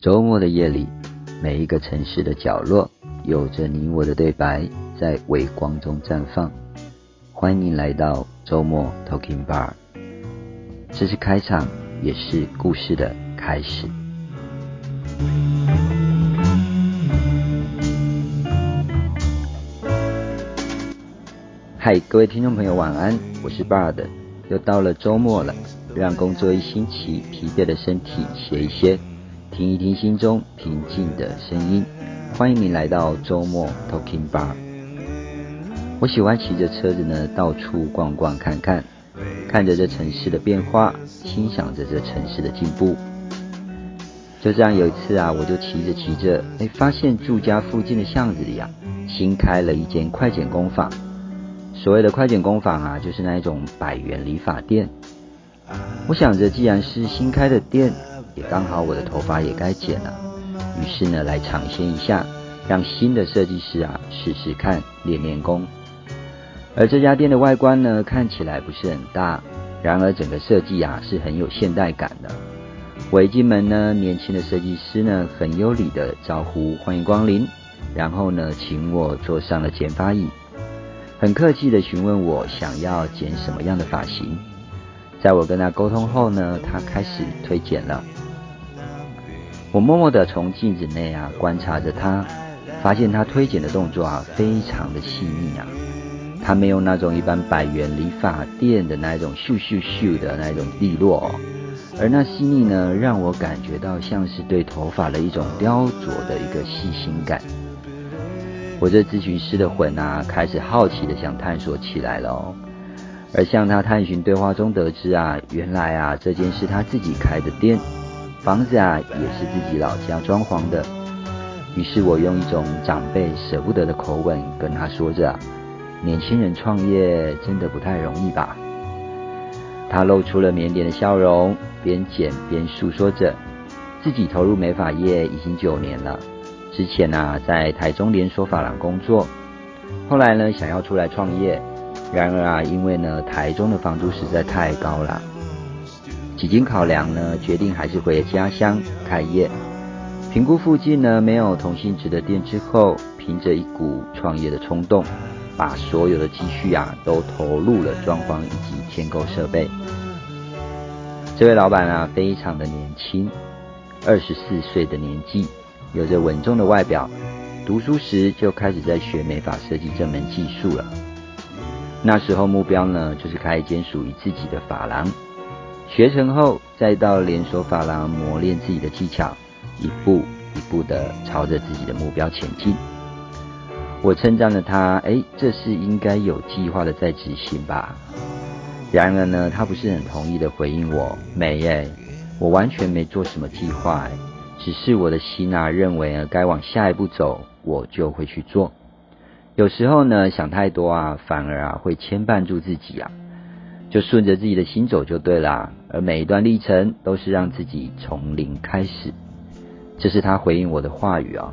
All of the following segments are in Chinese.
周末的夜里，每一个城市的角落，有着你我的对白，在微光中绽放。欢迎来到周末 Talking Bar，这是开场，也是故事的开始。嗨，各位听众朋友，晚安，我是 Bard，又到了周末了，让工作一星期疲惫的身体歇一歇。听一听心中平静的声音，欢迎您来到周末 Talking Bar。我喜欢骑着车子呢，到处逛逛看看，看着这城市的变化，欣赏着这城市的进步。就这样有一次啊，我就骑着骑着，哎，发现住家附近的巷子里啊，新开了一间快剪工坊。所谓的快剪工坊啊，就是那一种百元理发店。我想着，既然是新开的店。也刚好我的头发也该剪了，于是呢来尝鲜一下，让新的设计师啊试试看练练功。而这家店的外观呢看起来不是很大，然而整个设计啊是很有现代感的。我一进门呢，年轻的设计师呢很有礼的招呼欢迎光临，然后呢请我坐上了剪发椅，很客气的询问我想要剪什么样的发型。在我跟他沟通后呢，他开始推剪了。我默默地从镜子内啊观察着他，发现他推剪的动作啊非常的细腻啊，他没有那种一般百元理发店的那种咻咻咻的那种利落，而那细腻呢，让我感觉到像是对头发的一种雕琢的一个细心感。我这咨询师的魂啊，开始好奇的想探索起来了哦。而向他探寻对话中得知啊，原来啊这间是他自己开的店。房子啊，也是自己老家装潢的。于是我用一种长辈舍不得的口吻跟他说着：“年轻人创业真的不太容易吧？”他露出了腼腆的笑容，边剪边诉说着自己投入美发业已经九年了。之前啊，在台中连锁发廊工作，后来呢，想要出来创业，然而啊，因为呢，台中的房租实在太高了。几经考量呢，决定还是回家乡开业。评估附近呢没有同性质的店之后，凭着一股创业的冲动，把所有的积蓄啊都投入了装潢以及添购设备。这位老板啊非常的年轻，二十四岁的年纪，有着稳重的外表，读书时就开始在学美发设计这门技术了。那时候目标呢就是开一间属于自己的发廊。学成后，再到连锁发廊磨练自己的技巧，一步一步的朝着自己的目标前进。我称赞了他，哎，这是应该有计划的在执行吧？然而呢，他不是很同意的回应我，没耶，我完全没做什么计划，只是我的心啊认为啊该往下一步走，我就会去做。有时候呢，想太多啊，反而啊会牵绊住自己啊。就顺着自己的心走就对了，而每一段历程都是让自己从零开始。这是他回应我的话语啊。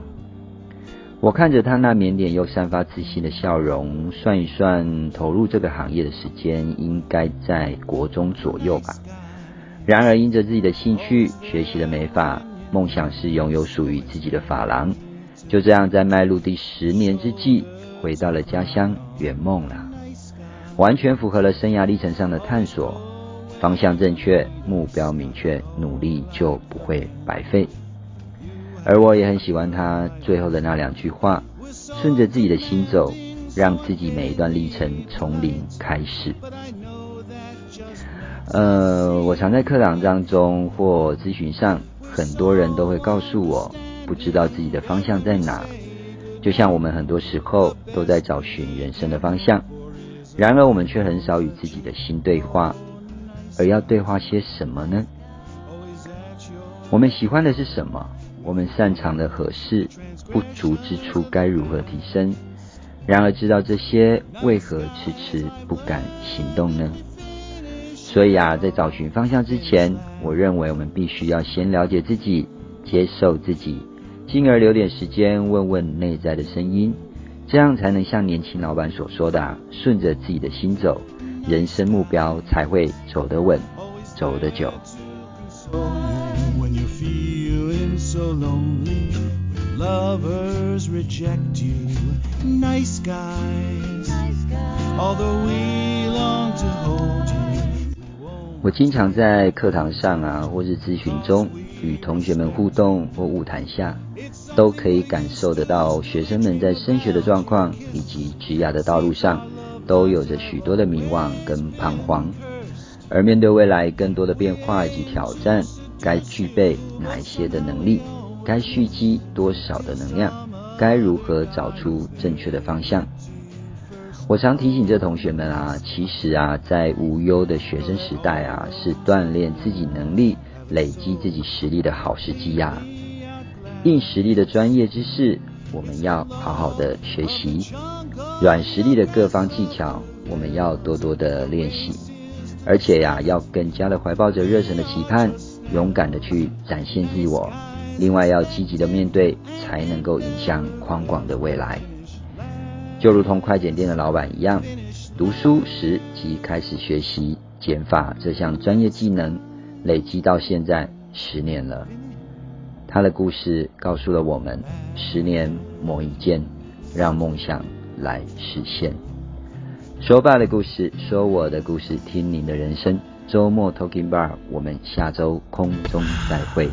我看着他那腼腆又散发自信的笑容，算一算投入这个行业的时间，应该在国中左右吧。然而因着自己的兴趣，学习了美发，梦想是拥有属于自己的发廊。就这样在迈入第十年之际，回到了家乡圆梦了。完全符合了生涯历程上的探索，方向正确，目标明确，努力就不会白费。而我也很喜欢他最后的那两句话：顺着自己的心走，让自己每一段历程从零开始。呃，我常在课堂当中或咨询上，很多人都会告诉我，不知道自己的方向在哪，就像我们很多时候都在找寻人生的方向。然而，我们却很少与自己的心对话，而要对话些什么呢？我们喜欢的是什么？我们擅长的何事？不足之处该如何提升？然而，知道这些，为何迟迟不敢行动呢？所以啊，在找寻方向之前，我认为我们必须要先了解自己，接受自己，进而留点时间问问内在的声音。这样才能像年轻老板所说的，顺着自己的心走，人生目标才会走得稳，走得久。lovers reject you. Nice guys, although we long to hold you. 我经常在课堂上啊，或是咨询中，与同学们互动或晤谈下，都可以感受得到学生们在升学的状况以及职涯的道路上，都有着许多的迷惘跟彷徨。而面对未来更多的变化以及挑战，该具备哪一些的能力？该蓄积多少的能量？该如何找出正确的方向？我常提醒这同学们啊，其实啊，在无忧的学生时代啊，是锻炼自己能力、累积自己实力的好时机呀。硬实力的专业知识，我们要好好的学习；软实力的各方技巧，我们要多多的练习。而且呀，要更加的怀抱着热忱的期盼，勇敢的去展现自我。另外，要积极的面对，才能够影响宽广的未来。就如同快剪店的老板一样，读书时即开始学习剪法这项专业技能，累积到现在十年了。他的故事告诉了我们：十年磨一剑，让梦想来实现。说爸的故事，说我的故事，听您的人生。周末 Talking Bar，我们下周空中再会。